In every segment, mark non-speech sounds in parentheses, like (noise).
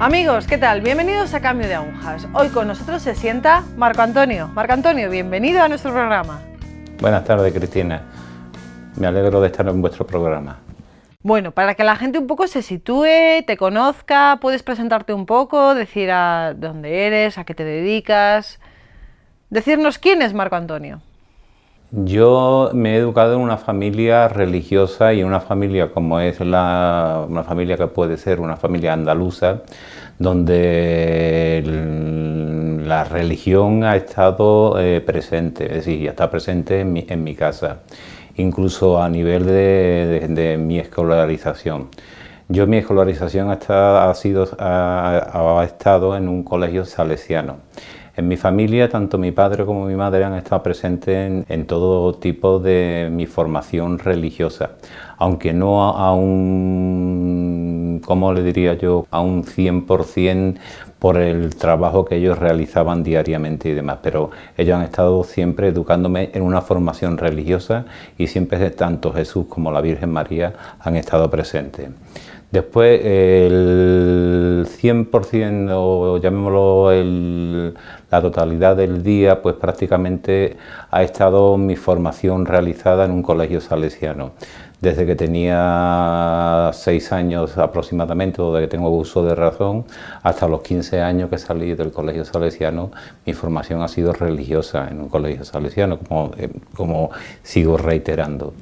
Amigos, ¿qué tal? Bienvenidos a Cambio de Agujas. Hoy con nosotros se sienta Marco Antonio. Marco Antonio, bienvenido a nuestro programa. Buenas tardes, Cristina. Me alegro de estar en vuestro programa. Bueno, para que la gente un poco se sitúe, te conozca, puedes presentarte un poco, decir a dónde eres, a qué te dedicas, decirnos quién es Marco Antonio. Yo me he educado en una familia religiosa y una familia como es la, una familia que puede ser una familia andaluza, donde la religión ha estado eh, presente, es decir, está presente en mi, en mi, casa, incluso a nivel de, de, mi escolarización. Yo mi escolarización ha, ha, ha estado en un colegio salesiano. En mi familia, tanto mi padre como mi madre han estado presentes en, todo tipo de mi formación religiosa, aunque no a, un, ¿cómo le diría yo?, a un 100% por el trabajo que ellos realizaban diariamente y demás, pero ellos han estado siempre educándome en una formación religiosa y siempre tanto Jesús como la Virgen María han estado presentes. Después el 100% o llamémoslo la totalidad del día, pues prácticamente ha estado mi formación realizada en un colegio salesiano. Desde que tenía 6 años aproximadamente, desde que tengo uso de razón, hasta los 15 años que salí del colegio salesiano, mi formación ha sido religiosa en un colegio salesiano, como, eh, como sigo reiterando.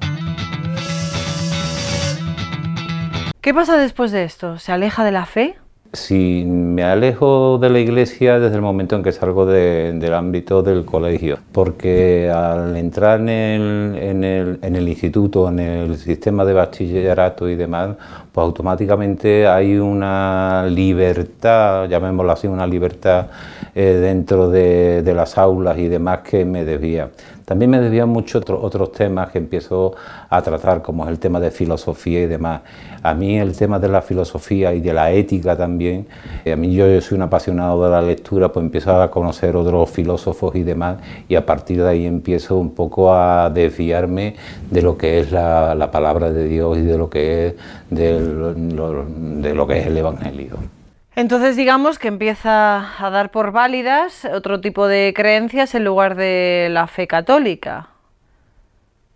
¿Qué pasa después de esto? ¿Se aleja de la fe? Si me alejo de la iglesia desde el momento en que salgo del ámbito del colegio, porque al entrar en el, instituto, en el sistema de bachillerato y demás, pues automáticamente hay una libertad, llamémoslo así, una libertad eh, dentro de, de, las aulas y demás que me desvía. También me desvían mucho otros temas que empiezo a tratar, como es el tema de filosofía y demás. A mí el tema de la filosofía y de la ética también, eh, a mí yo, soy un apasionado de la lectura, pues empiezo a conocer otros filósofos y demás, y a partir de ahí empiezo un poco a desviarme de lo que es la, palabra de Dios y de lo que es, de lo que es el Evangelio. Entonces digamos que empieza a dar por válidas otro tipo de creencias en lugar de la fe católica.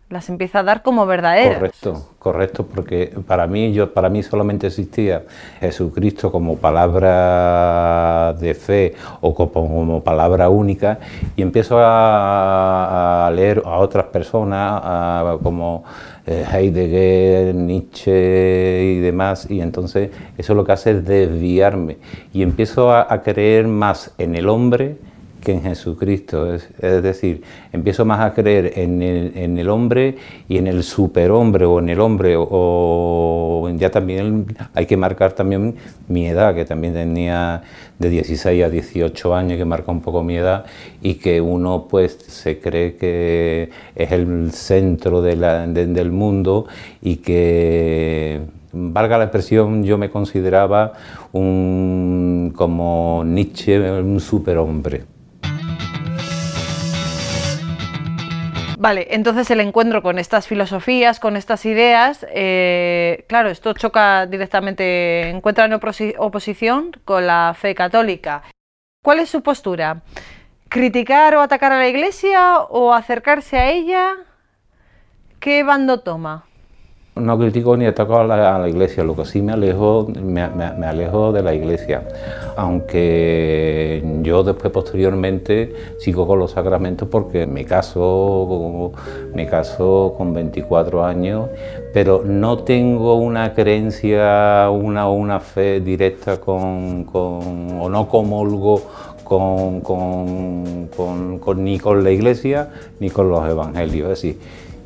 Las empieza a dar como verdaderas. Correcto, correcto, porque para mí, yo, para mí solamente existía Jesucristo como palabra de fe o como, palabra única y empiezo a, leer a otras personas como Heidegger, Nietzsche y demás, y entonces eso lo que hace es desviarme y empiezo a creer más en el hombre que en Jesucristo. Es, decir, empiezo más a creer en el, hombre y en el superhombre o en el hombre, o, ya también hay que marcar también mi edad, que también tenía de 16 a 18 años, que marca un poco mi edad, y que uno pues se cree que es el centro del mundo y que valga la expresión, yo me consideraba un, como Nietzsche, un superhombre. Vale, entonces el encuentro con estas filosofías, con estas ideas, eh, claro, esto choca directamente, encuentra en oposición con la fe católica. ¿Cuál es su postura? ¿Criticar o atacar a la Iglesia o acercarse a ella? ¿Qué bando toma? No critico ni ataco a la, iglesia, lo que sí me alejo, me, alejo de la iglesia, aunque yo después posteriormente sigo con los sacramentos porque me caso, me caso con 24 años, pero no tengo una creencia, una, una fe directa con, con o no comulgo con, con, con, ni con la iglesia ni con los evangelios,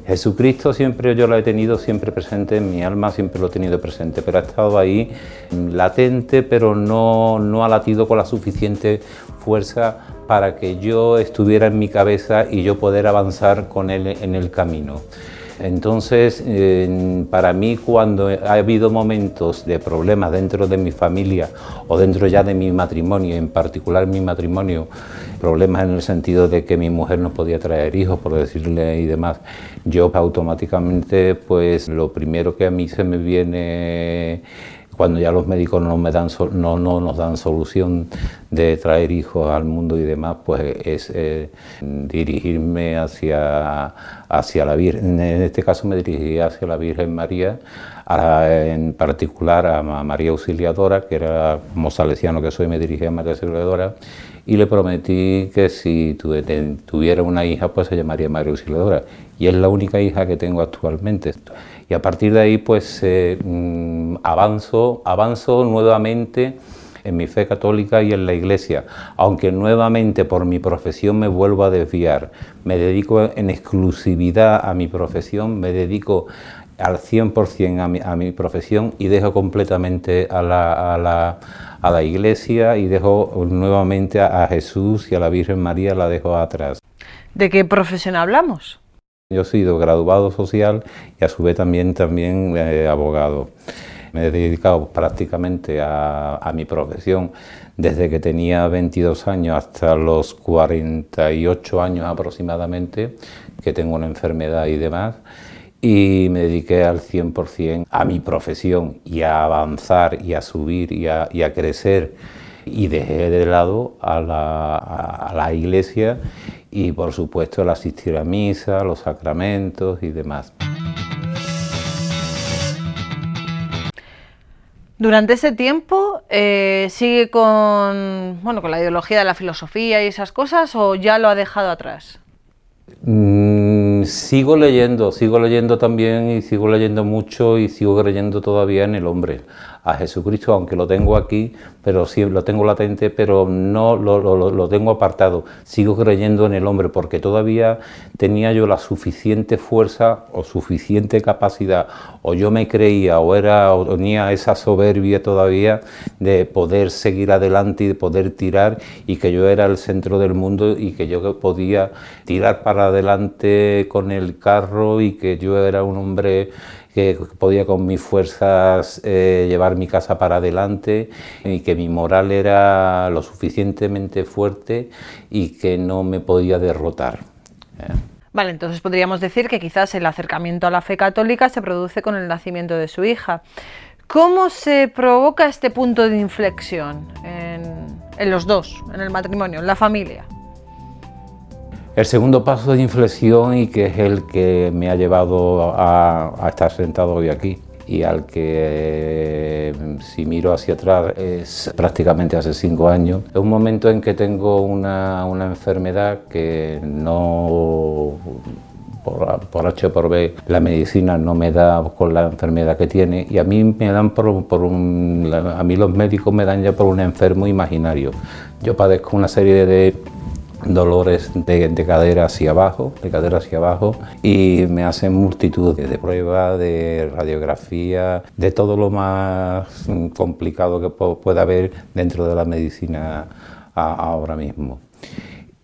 Jesucristo siempre yo lo he tenido siempre presente, en mi alma siempre lo he tenido presente, pero ha estado ahí latente, pero no, no ha latido con la suficiente fuerza para que yo estuviera en mi cabeza y yo poder avanzar con él en el camino. Entonces, para mí cuando ha habido momentos de problemas dentro de mi familia o dentro ya de mi matrimonio, en particular mi matrimonio, problemas en el sentido de que mi mujer no podía traer hijos, por decirle y demás, yo automáticamente, pues lo primero que a mí se me viene cuando ya los médicos no, me dan, no, no nos dan solución de traer hijos al mundo y demás, pues es eh, dirigirme hacia, hacia la Virgen. En este caso me dirigí hacia la Virgen María, en particular a María Auxiliadora, que era como salesiano que soy, me dirigí a María Auxiliadora, y le prometí que si tuviera una hija, pues se llamaría María Auxiliadora. Y es la única hija que tengo actualmente y a partir de ahí pues eh, mm, avanzo, avanzo nuevamente en mi fe católica y en la iglesia, aunque nuevamente por mi profesión me vuelvo a desviar, me dedico en exclusividad a mi profesión, me dedico al 100% a mi, a mi profesión y dejo completamente a la, a, a iglesia y dejo nuevamente a Jesús y a la Virgen María, la dejo atrás. ¿De qué profesión hablamos? Yo he sido graduado social y a su vez también, también eh, abogado. Me he dedicado prácticamente a, mi profesión desde que tenía 22 años hasta los 48 años aproximadamente, que tengo una enfermedad y demás. Y me dediqué al 100% a mi profesión y a avanzar y a subir y a, crecer. Y dejé de lado a la, a la iglesia y por supuesto el asistir a misa, los sacramentos y demás. Durante ese tiempo eh, sigue con, bueno, con la ideología de la filosofía y esas cosas o ya lo ha dejado atrás? Mm, sigo leyendo, sigo leyendo también y sigo leyendo mucho y sigo creyendo todavía en el hombre a Jesucristo, aunque lo tengo aquí, pero sí lo tengo latente, pero no lo, lo, tengo apartado. Sigo creyendo en el hombre porque todavía tenía yo la suficiente fuerza o suficiente capacidad, o yo me creía, o era, o tenía esa soberbia todavía de poder seguir adelante y de poder tirar, y que yo era el centro del mundo y que yo podía tirar para adelante con el carro y que yo era un hombre que podía con mis fuerzas eh, llevar mi casa para adelante y que mi moral era lo suficientemente fuerte y que no me podía derrotar. Vale, entonces podríamos decir que quizás el acercamiento a la fe católica se produce con el nacimiento de su hija. ¿Cómo se provoca este punto de inflexión en los dos, en el matrimonio, en la familia? El segundo paso de inflexión y que es el que me ha llevado a, estar sentado hoy aquí y al que si miro hacia atrás es prácticamente hace cinco años. Es un momento en que tengo una, enfermedad que no por, por, H o por B, la medicina no me da con la enfermedad que tiene y a mí me dan por, un, a mí los médicos me dan ya por un enfermo imaginario. Yo padezco una serie de dolores de, cadera hacia abajo, de cadera hacia abajo, y me hacen multitud de pruebas, de radiografía, de todo lo más complicado que pueda haber dentro de la medicina ahora mismo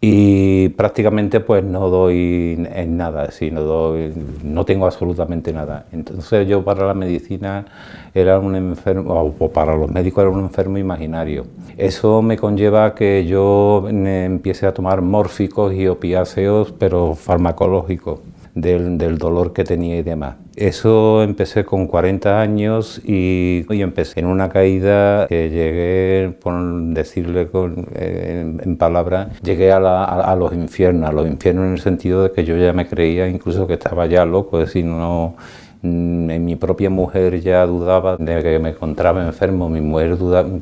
y prácticamente pues no doy en nada, sino doy, no tengo absolutamente nada. Entonces yo para la medicina era un enfermo, o para los médicos era un enfermo imaginario. Eso me conlleva que yo empiece a tomar mórficos y opiáceos, pero farmacológicos del, dolor que tenía y demás. Eso empecé con 40 años y, empecé en una caída que llegué, por decirle eh, en, palabras, llegué a, los infiernos, a los infiernos en el sentido de que yo ya me creía incluso que estaba ya loco, es decir, no mm, en mi propia mujer ya dudaba de que me encontraba enfermo, mi mujer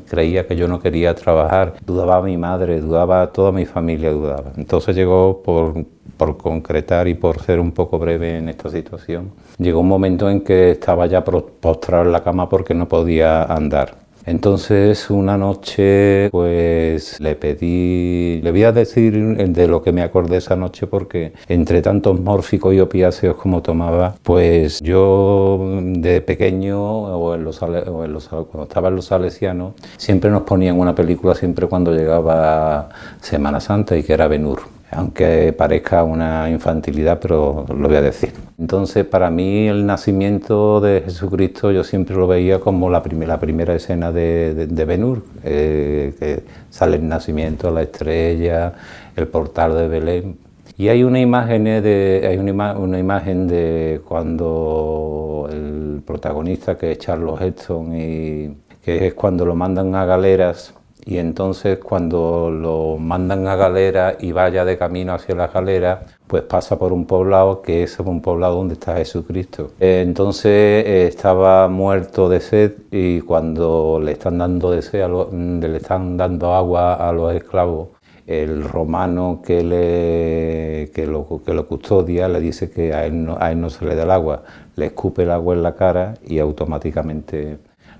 creía que yo no quería trabajar, dudaba mi madre, dudaba toda mi familia, dudaba. Entonces llegó por concretar y por ser un poco breve en esta situación, llegó un momento en que estaba ya postrado en la cama porque no podía andar. Entonces una noche pues le pedí, le voy a decir de lo que me acordé esa noche porque entre tantos mórficos y opiáceos como tomaba, pues yo de pequeño o, en los, cuando estaba en los salesianos siempre nos ponían una película siempre cuando llegaba Semana Santa y que era Benur aunque parezca una infantilidad, pero lo voy a decir. Entonces, para mí el nacimiento de Jesucristo yo siempre lo veía como la, primera, primera escena de, de, Benur, eh, que sale el nacimiento, la estrella, el portal de Belén. Y hay una imagen de, hay una, imagen de cuando el protagonista que es Charles Heston y que es cuando lo mandan a galeras y entonces cuando lo mandan a galera y vaya de camino hacia la galera, pues pasa por un poblado que es un poblado donde está Jesucristo. Entonces eh, estaba muerto de sed y cuando le están dando de sed, le están dando agua a los esclavos, el romano que, le, lo, custodia le dice que a no, a él no se le da el agua, le escupe el agua en la cara y automáticamente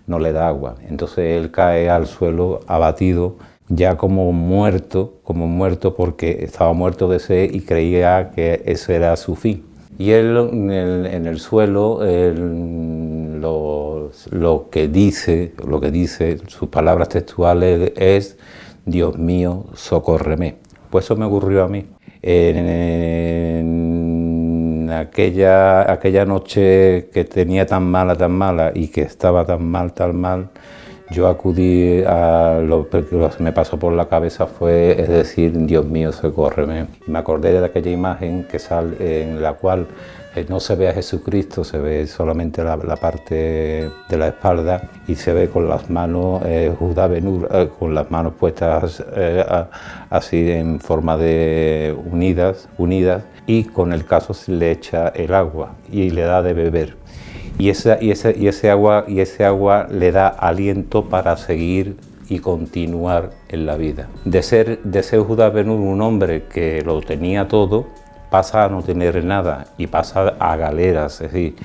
no le da agua. Entonces él cae al suelo abatido, ya como muerto, como muerto porque estaba muerto de sed y creía que ese era su fin. Y él en el, suelo lo, que dice, lo que dice, sus palabras textuales es Dios mío, socórreme. Pues eso me ocurrió a mí. En, aquella, aquella noche que tenía tan mala, tan mala y que estaba tan mal, tan mal, yo acudí a lo que me pasó por la cabeza fue es decir, Dios mío, socórreme. Me acordé de aquella imagen que sale, en la cual eh, no se ve a Jesucristo, se ve solamente la, parte de la espalda y se ve con las manos, eh, Judá Benur, eh, con las manos puestas así en forma de unidas, unidas y con el caso se le echa el agua y le da de beber. Y, esa, y, ese, y, ese agua, y ese agua le da aliento para seguir y continuar en la vida. De ser, de ser Judá Benur un hombre que lo tenía todo, pasa a no tener nada y pasa a galeras, es decir,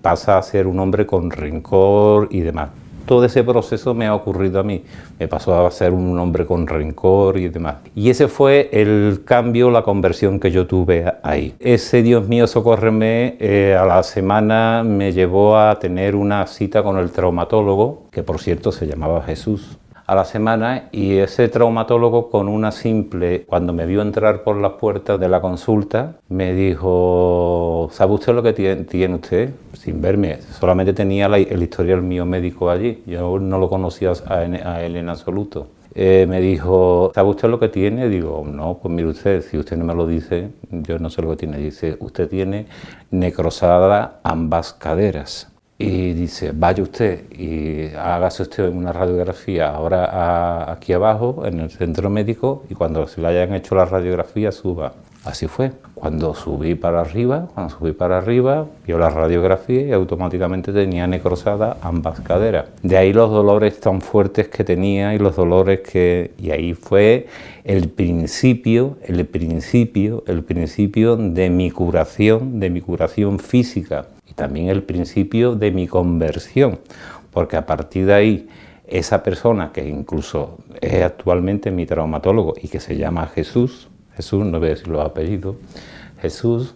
pasa a ser un hombre con rencor y demás. Todo ese proceso me ha ocurrido a mí, me pasó a ser un hombre con rencor y demás. Y ese fue el cambio, la conversión que yo tuve ahí. Ese Dios mío, socórreme, eh, a la semana me llevó a tener una cita con el traumatólogo, que por cierto se llamaba Jesús a la semana y ese traumatólogo con una simple, cuando me vio entrar por las puertas de la consulta, me dijo, ¿sabe usted lo que tiene, usted? Sin verme, solamente tenía el historial mío médico allí, yo no lo conocía a, él en absoluto. Eh, me dijo, ¿sabe usted lo que tiene? Digo, no, pues mire usted, si usted no me lo dice, yo no sé lo que tiene. Dice, usted tiene necrosada ambas caderas y dice, vaya usted y hágase usted una radiografía ahora aquí abajo en el centro médico y cuando se le hayan hecho la radiografía suba. Así fue. Cuando subí para arriba, cuando subí para arriba, vio la radiografía y automáticamente tenía necrosada ambas caderas. De ahí los dolores tan fuertes que tenía y los dolores que... Y ahí fue el principio, el principio, el principio de mi curación, de mi curación física también el principio de mi conversión, porque a partir de ahí esa persona que incluso es actualmente mi traumatólogo y que se llama Jesús, Jesús, no voy a decir los apellidos, Jesús,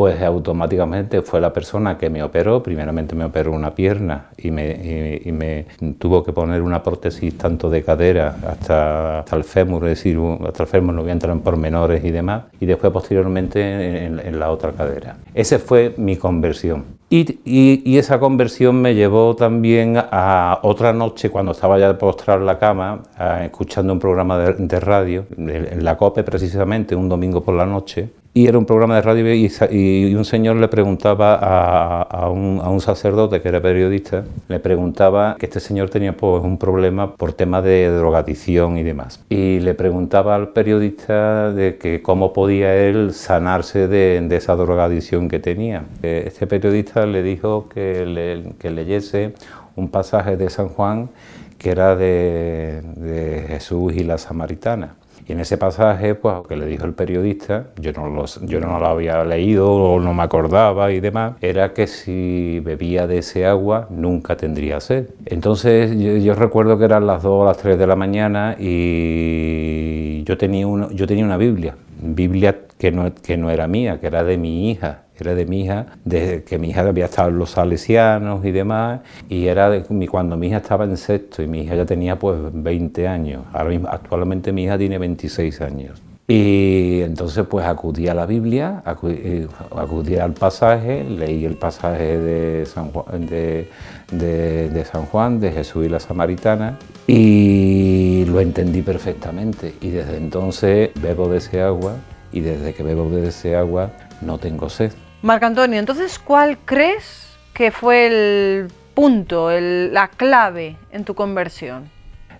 pues automáticamente fue la persona que me operó. Primeramente me operó una pierna y me, me tuvo que poner una prótesis tanto de cadera hasta, hasta, el fémur, es decir, hasta el fémur no voy a entrar en pormenores y demás, y después posteriormente en, la otra cadera. Esa fue mi conversión. Y, y, esa conversión me llevó también a otra noche, cuando estaba ya postrado en la cama, escuchando un programa de, de radio, en la COPE precisamente, un domingo por la noche, y era un programa de radio y, un señor le preguntaba a, un, sacerdote que era periodista, le preguntaba que este señor tenía pues, un problema por tema de drogadicción y demás. Y le preguntaba al periodista de que cómo podía él sanarse de, esa drogadicción que tenía. Este periodista le dijo que, que leyese un pasaje de San Juan que era de, de Jesús y la samaritana. Y en ese pasaje, pues, que le dijo el periodista, yo no, lo, yo no lo había leído o no me acordaba y demás, era que si bebía de ese agua nunca tendría sed. Entonces yo, recuerdo que eran las 2 o las 3 de la mañana y yo tenía, uno, yo tenía una Biblia, Biblia que no, que no era mía, que era de mi hija era de mi hija, desde que mi hija había estado en los salesianos y demás, y era de, cuando mi hija estaba en sexto y mi hija ya tenía pues 20 años, ahora mismo, actualmente mi hija tiene 26 años. Y entonces pues acudí a la Biblia, eh, acudí, al pasaje, leí el pasaje de San, Juan, de, de San Juan, de Jesús y la Samaritana, y lo entendí perfectamente. Y desde entonces bebo de ese agua, y desde que bebo de ese agua no tengo sed. Marco Antonio, entonces, ¿cuál crees que fue el punto, la clave en tu conversión?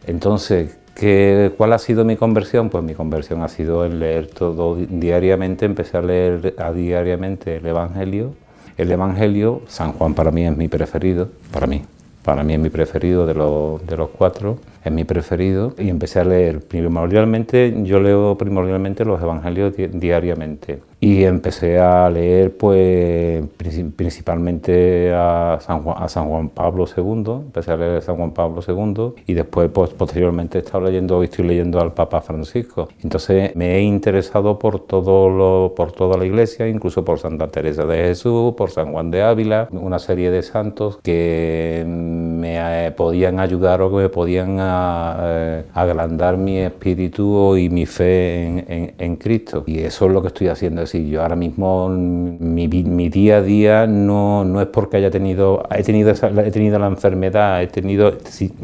Entonces, ¿qué, ¿cuál ha sido mi conversión? Pues mi conversión ha sido el leer todo diariamente, empecé a leer a diariamente el Evangelio. El Evangelio, San Juan para mí es mi preferido, para mí, para mí es mi preferido de los, de los cuatro es mi preferido y empecé a leer. Primordialmente, yo leo primordialmente los evangelios diariamente. Y empecé a leer pues principalmente a San, Juan, a San Juan Pablo II, empecé a leer a San Juan Pablo II y después pues, posteriormente he estado leyendo, estoy leyendo al Papa Francisco. Entonces me he interesado por, todo lo, por toda la iglesia, incluso por Santa Teresa de Jesús, por San Juan de Ávila, una serie de santos que me eh, podían ayudar o que me podían eh, agrandar mi espíritu y mi fe en, Cristo. Y eso es lo que estoy haciendo. Es decir, yo ahora mismo mi, día a día no, no, es porque haya tenido, he tenido, he tenido la enfermedad, he tenido,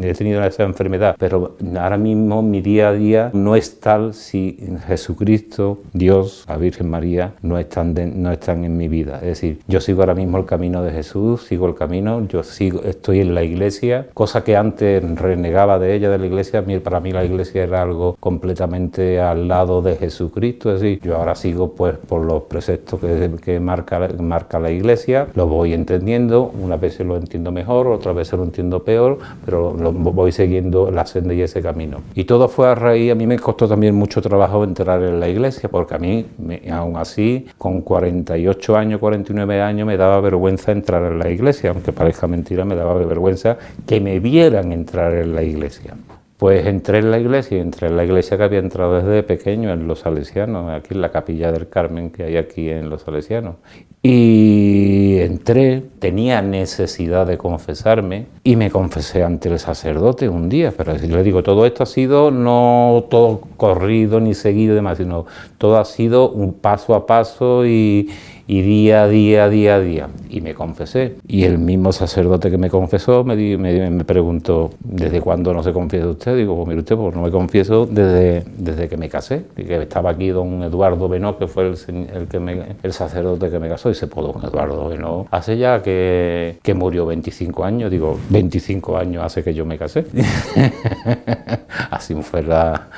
he tenido esa enfermedad, pero ahora mismo mi día a día no es tal si Jesucristo, Dios, la Virgen María no están, no están en mi vida. Es decir, yo sigo ahora mismo el camino de Jesús, sigo el camino, yo sigo, estoy en la iglesia, cosa que antes renegaba de ella, de la iglesia, para mí la iglesia era algo completamente al lado de Jesucristo, es decir, yo ahora sigo pues por los preceptos que, que marca, marca la iglesia, lo voy entendiendo, una vez lo entiendo mejor, otra vez lo entiendo peor, pero lo, voy siguiendo la senda y ese camino. Y todo fue a raíz, a mí me costó también mucho trabajo entrar en la iglesia, porque a mí, aún así, con 48 años, 49 años, me daba vergüenza entrar en la iglesia, aunque parezca mentira, me daba vergüenza que me vieran entrar en la iglesia. Pues entré en la iglesia, entré en la iglesia que había entrado desde pequeño en Los Salesianos, aquí en la capilla del Carmen que hay aquí en Los Salesianos. Y entré, tenía necesidad de confesarme y me confesé ante el sacerdote un día. Pero le digo, todo esto ha sido no todo corrido ni seguido y demás, sino todo ha sido un paso a paso y, y día a día, día a día. Y me confesé. Y el mismo sacerdote que me confesó me, me, preguntó, ¿desde cuándo no se confiesa usted? Digo, pues mire usted, pues no me confieso desde, desde que me casé. Y que estaba aquí don Eduardo Benó, que fue el, el, que me, el sacerdote que me casó. Y se pues don Eduardo Benó, hace ya que, que murió 25 años. Digo, 25 años hace que yo me casé. (laughs) Así fue la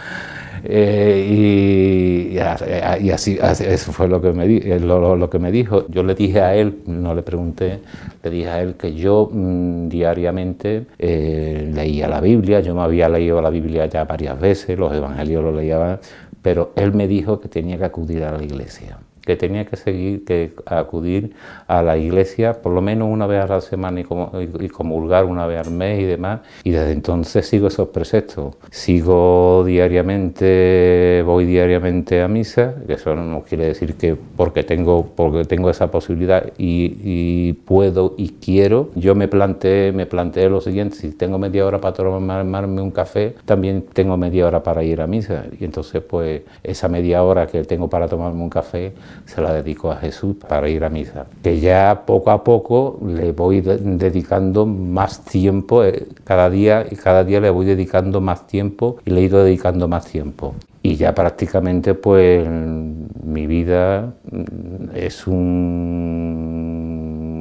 eh, y, así, eso fue lo que, me, eh, lo, que me dijo. Yo le dije a él, no le pregunté, le dije a él que yo mm, diariamente eh, leía la Biblia, yo me había leído la Biblia ya varias veces, los evangelios los leía, pero él me dijo que tenía que acudir a la iglesia que tenía que seguir, que acudir a la iglesia por lo menos una vez a la semana y, comulgar una vez al mes y demás. Y desde entonces sigo esos preceptos. Sigo diariamente, voy diariamente a misa, que eso no quiere decir que porque tengo, porque tengo esa posibilidad y, puedo y quiero, yo me planteé, me planteé lo siguiente, si tengo media hora para tomarme un café, también tengo media hora para ir a misa. Y entonces pues esa media hora que tengo para tomarme un café, se la dedico a Jesús para ir a misa. Que ya poco a poco le voy dedicando más tiempo, eh, cada día y cada día le voy dedicando más tiempo y le he ido dedicando más tiempo. Y ya prácticamente pues mi vida mm,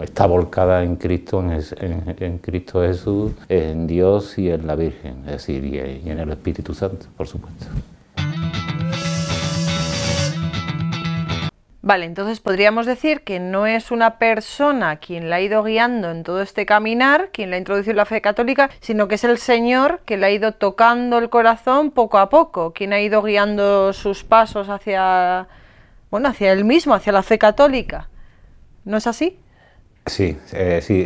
está volcada en Cristo, en, Cristo Jesús, en Dios y en la Virgen, es decir, y en el Espíritu Santo, por supuesto. Vale, entonces podríamos decir que no es una persona quien la ha ido guiando en todo este caminar, quien la ha introducido en la fe católica, sino que es el Señor que le ha ido tocando el corazón poco a poco, quien ha ido guiando sus pasos hacia, bueno, hacia él mismo, hacia la fe católica. ¿No es así? Sí, eh, sí.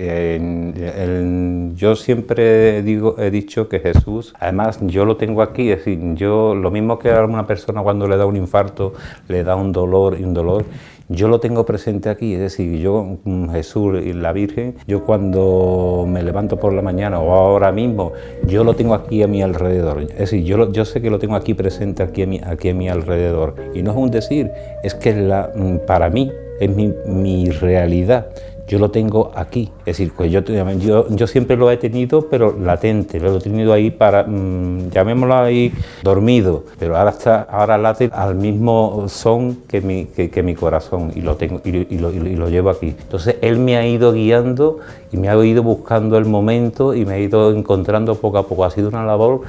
yo siempre digo, he dicho que Jesús, además yo lo tengo aquí, es decir, yo lo mismo que a una persona cuando le da un infarto, le da un dolor y un dolor, yo lo tengo presente aquí, es decir, yo, mm, Jesús y la Virgen, yo cuando me levanto por la mañana o ahora mismo, yo lo tengo aquí a mi alrededor. Es decir, yo, yo sé que lo tengo aquí presente aquí a mi, aquí a mi alrededor. Y no es un decir, es que la, mm, para mí es mi, mi realidad. Yo lo tengo aquí. Es decir, pues yo, yo, yo siempre lo he tenido, pero latente, lo he tenido ahí para, mm, llamémoslo ahí, dormido, pero ahora está, ahora late al mismo son que mi, que, mi corazón y lo, tengo, y, lo, y lo llevo aquí. Entonces él me ha ido guiando y me ha ido buscando el momento y me ha ido encontrando poco a poco. Ha sido una labor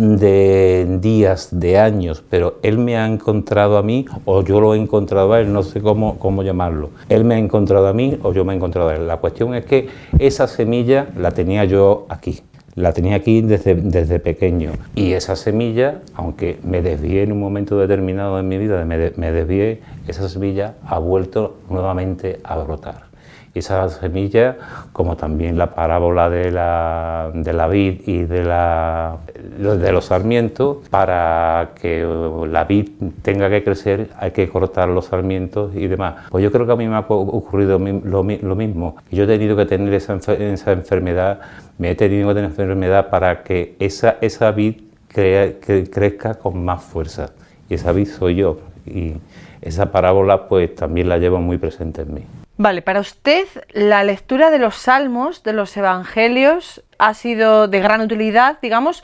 de días, de años, pero él me ha encontrado a mí o yo lo he encontrado a él, no sé cómo, cómo llamarlo. Él me ha encontrado a mí o yo me he encontrado a él. La cuestión es que esa semilla la tenía yo aquí. La tenía aquí desde, desde pequeño y esa semilla, aunque me desvié en un momento determinado de mi vida, me, desvié, esa semilla ha vuelto nuevamente a brotar esa semilla, como también la parábola de la, de la vid y de, la, de los sarmientos, para que la vid tenga que crecer hay que cortar los sarmientos y demás. Pues yo creo que a mí me ha ocurrido lo, mismo. Yo he tenido que tener esa, esa enfermedad, me he tenido que tener enfermedad para que esa, esa vid crezca con más fuerza. Y esa vid soy yo. Y esa parábola pues también la llevo muy presente en mí. Vale, para usted la lectura de los salmos, de los evangelios, ha sido de gran utilidad, digamos,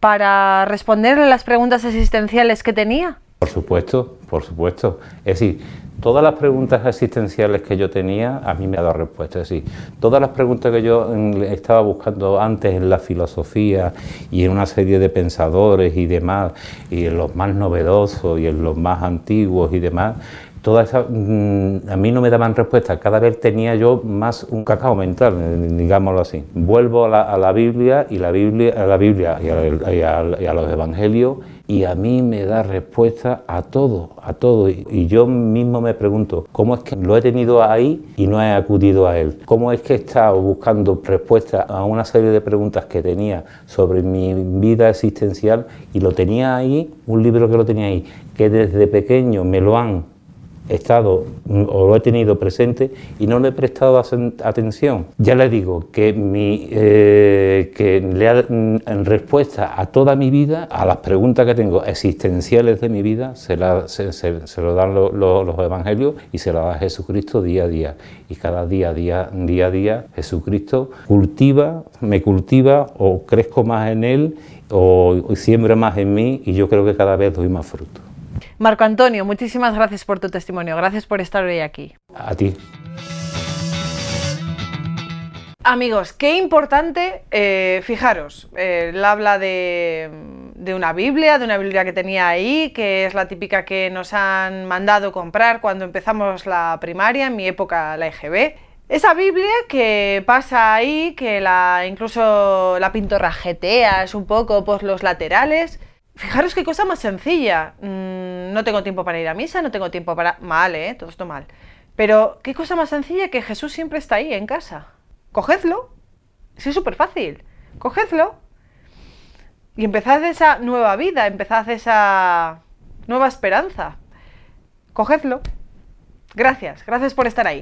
para responderle las preguntas existenciales que tenía. Por supuesto, por supuesto. Es decir, todas las preguntas existenciales que yo tenía, a mí me ha dado respuesta. Es decir, todas las preguntas que yo estaba buscando antes en la filosofía y en una serie de pensadores y demás, y en los más novedosos y en los más antiguos y demás, todas esas, mm, a mí no me daban respuesta, cada vez tenía yo más un cacao mental, digámoslo así. Vuelvo a la, Biblia y la Biblia, a la Biblia y a, los evangelios y a mí me da respuesta a todo, a todo. Y, yo mismo me pregunto, ¿cómo es que lo he tenido ahí y no he acudido a él? ¿Cómo es que he estado buscando respuesta a una serie de preguntas que tenía sobre mi vida existencial y lo tenía ahí, un libro que lo tenía ahí, que desde pequeño me lo han estado o lo he tenido presente y no le he prestado atención. Ya le digo que, mi, eh, que le ha, en respuesta a toda mi vida, a las preguntas que tengo existenciales de mi vida, se, lo dan los evangelios y se lo da Jesucristo día a día. Y cada día, día, día a día, Jesucristo cultiva, me cultiva o crezco más en Él o siembra más en mí y yo creo que cada vez doy más fruto. Marco Antonio, muchísimas gracias por tu testimonio. Gracias por estar hoy aquí. A ti. Amigos, qué importante, eh, fijaros, eh, él habla de, de, una Biblia, de una Biblia que tenía ahí, que es la típica que nos han mandado comprar cuando empezamos la primaria, en mi época la EGB. Esa Biblia que pasa ahí, que la incluso la pintorrajeteas un poco por los laterales, Fijaros qué cosa más sencilla. Mm, no tengo tiempo para ir a misa, no tengo tiempo para... Mal, ¿eh? Todo esto mal. Pero qué cosa más sencilla que Jesús siempre está ahí, en casa. Cogedlo. es súper fácil. Cogedlo. Y empezad esa nueva vida, empezad esa nueva esperanza. Cogedlo. Gracias, gracias por estar ahí.